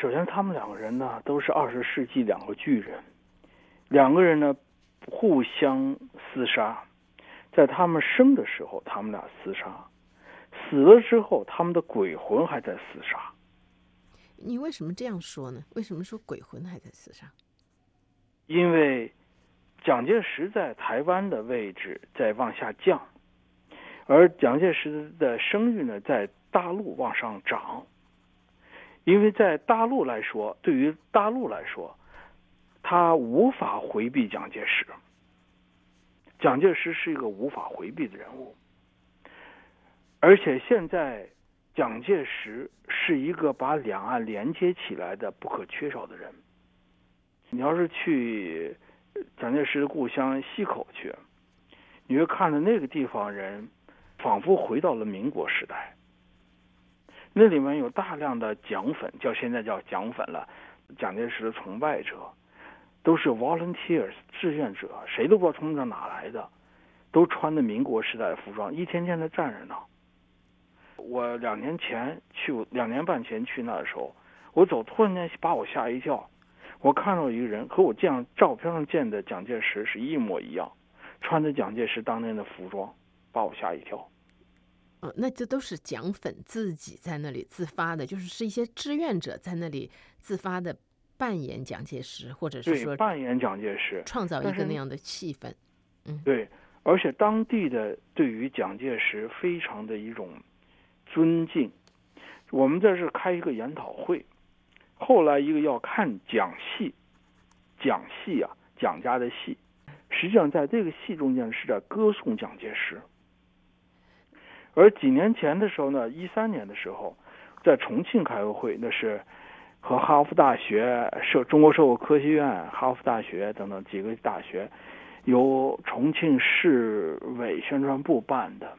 首先他们两个人呢都是二十世纪两个巨人，两个人呢互相厮杀，在他们生的时候他们俩厮杀，死了之后他们的鬼魂还在厮杀。你为什么这样说呢？为什么说鬼魂还在厮杀？因为蒋介石在台湾的位置在往下降，而蒋介石的声誉呢在大陆往上涨。因为在大陆来说，对于大陆来说，他无法回避蒋介石。蒋介石是一个无法回避的人物，而且现在。蒋介石是一个把两岸连接起来的不可缺少的人。你要是去蒋介石的故乡溪口去，你会看到那个地方人仿佛回到了民国时代。那里面有大量的蒋粉，叫现在叫蒋粉了，蒋介石的崇拜者，都是 volunteers 志愿者，谁都不知道从这哪来的，都穿的民国时代的服装，一天天的站着呢。我两年前去，两年半前去那的时候，我走突然间把我吓一跳。我看到一个人和我这样照片上见的蒋介石是一模一样，穿着蒋介石当年的服装，把我吓一跳。哦，那这都是蒋粉自己在那里自发的，就是是一些志愿者在那里自发的扮演蒋介石，或者是说扮演蒋介石，创造一个那样的气氛。嗯，对，而且当地的对于蒋介石非常的一种。尊敬，我们这是开一个研讨会，后来一个要看蒋戏，蒋戏啊，蒋家的戏，实际上在这个戏中间是在歌颂蒋介石。而几年前的时候呢，一三年的时候，在重庆开个会，那是和哈佛大学、社中国社会科学院、哈佛大学等等几个大学，由重庆市委宣传部办的。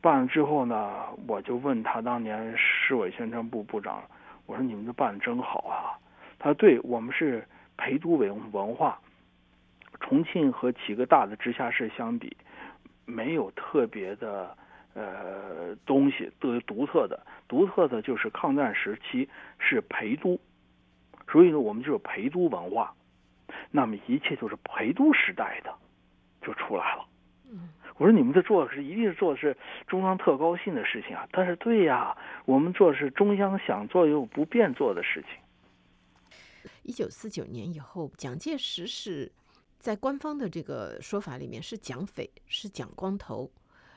办了之后呢，我就问他当年市委宣传部部长，我说你们这办的真好啊。他说对我们是陪都文文化，重庆和几个大的直辖市相比，没有特别的呃东西，都有独特的，独特的就是抗战时期是陪都，所以呢我们就是陪都文化，那么一切就是陪都时代的就出来了。嗯。我说你们这做的是一定是做的是中央特高兴的事情啊！但是对呀，我们做的是中央想做又不便做的事情。一九四九年以后，蒋介石是在官方的这个说法里面是蒋匪，是蒋光头，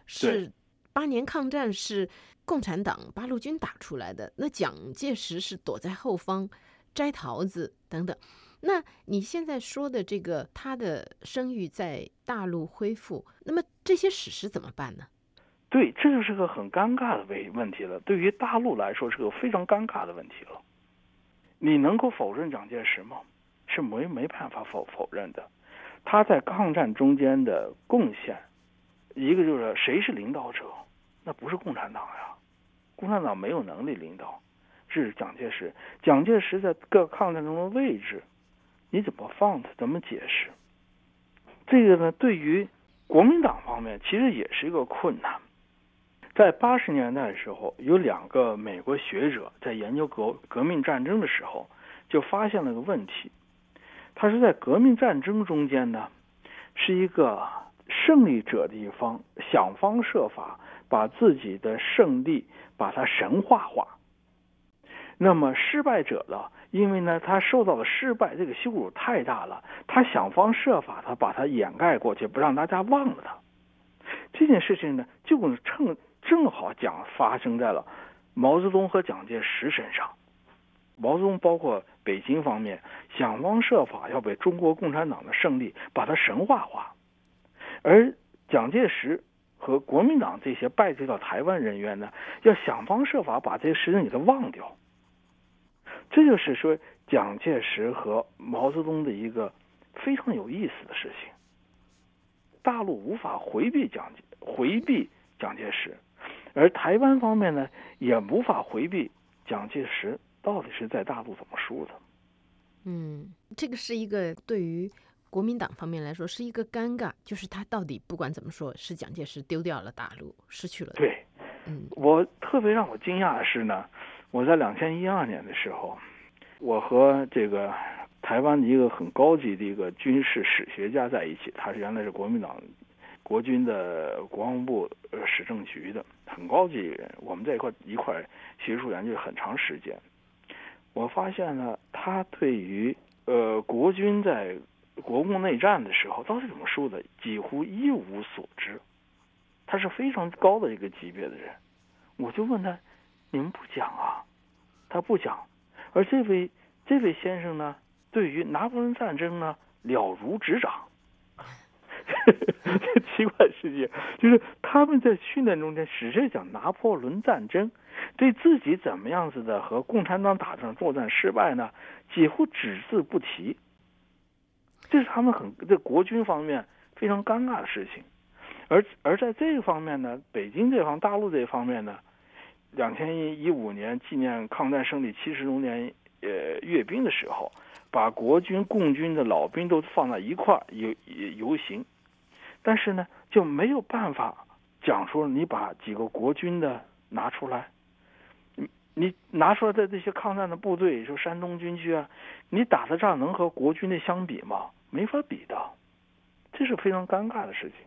是八年抗战是共产党八路军打出来的。那蒋介石是躲在后方摘桃子等等。那你现在说的这个他的声誉在大陆恢复，那么这些史实怎么办呢？对，这就是个很尴尬的问问题了。对于大陆来说，是个非常尴尬的问题了。你能够否认蒋介石吗？是没没办法否否认的。他在抗战中间的贡献，一个就是谁是领导者？那不是共产党呀，共产党没有能力领导，是蒋介石。蒋介石在各抗战中的位置。你怎么放他？怎么解释？这个呢？对于国民党方面，其实也是一个困难。在八十年代的时候，有两个美国学者在研究革革命战争的时候，就发现了个问题。他是在革命战争中间呢，是一个胜利者的一方，想方设法把自己的胜利把它神话化。那么失败者呢？因为呢，他受到了失败，这个羞辱太大了，他想方设法，他把它掩盖过去，不让大家忘了他。这件事情呢，就正正好讲发生在了毛泽东和蒋介石身上。毛泽东包括北京方面想方设法要被中国共产党的胜利把它神话化，而蒋介石和国民党这些败退到台湾人员呢，要想方设法把这些事情给他忘掉。这就是说，蒋介石和毛泽东的一个非常有意思的事情。大陆无法回避蒋回避蒋介石，而台湾方面呢，也无法回避蒋介石到底是在大陆怎么输的。嗯，这个是一个对于国民党方面来说是一个尴尬，就是他到底不管怎么说，是蒋介石丢掉了大陆，失去了。对，嗯，我特别让我惊讶的是呢。我在两千一二年的时候，我和这个台湾的一个很高级的一个军事史学家在一起，他是原来是国民党国军的国防部史政局的很高级人，我们在一块一块学术研究很长时间。我发现呢，他对于呃国军在国共内战的时候到底怎么输的，几乎一无所知。他是非常高的一个级别的人，我就问他：“你们不讲啊？”他不讲。而这位这位先生呢，对于拿破仑战争呢了如指掌。这奇怪世界，就是他们在训练中间使劲讲拿破仑战争，对自己怎么样子的和共产党打仗作战失败呢，几乎只字不提。这是他们很在国军方面非常尴尬的事情。而而在这个方面呢，北京这方、大陆这方面呢，两千一五年纪念抗战胜利七十周年呃阅兵的时候，把国军、共军的老兵都放在一块游游行，但是呢就没有办法讲说你把几个国军的拿出来，你拿出来的这些抗战的部队，说山东军区啊，你打的仗能和国军的相比吗？没法比的，这是非常尴尬的事情。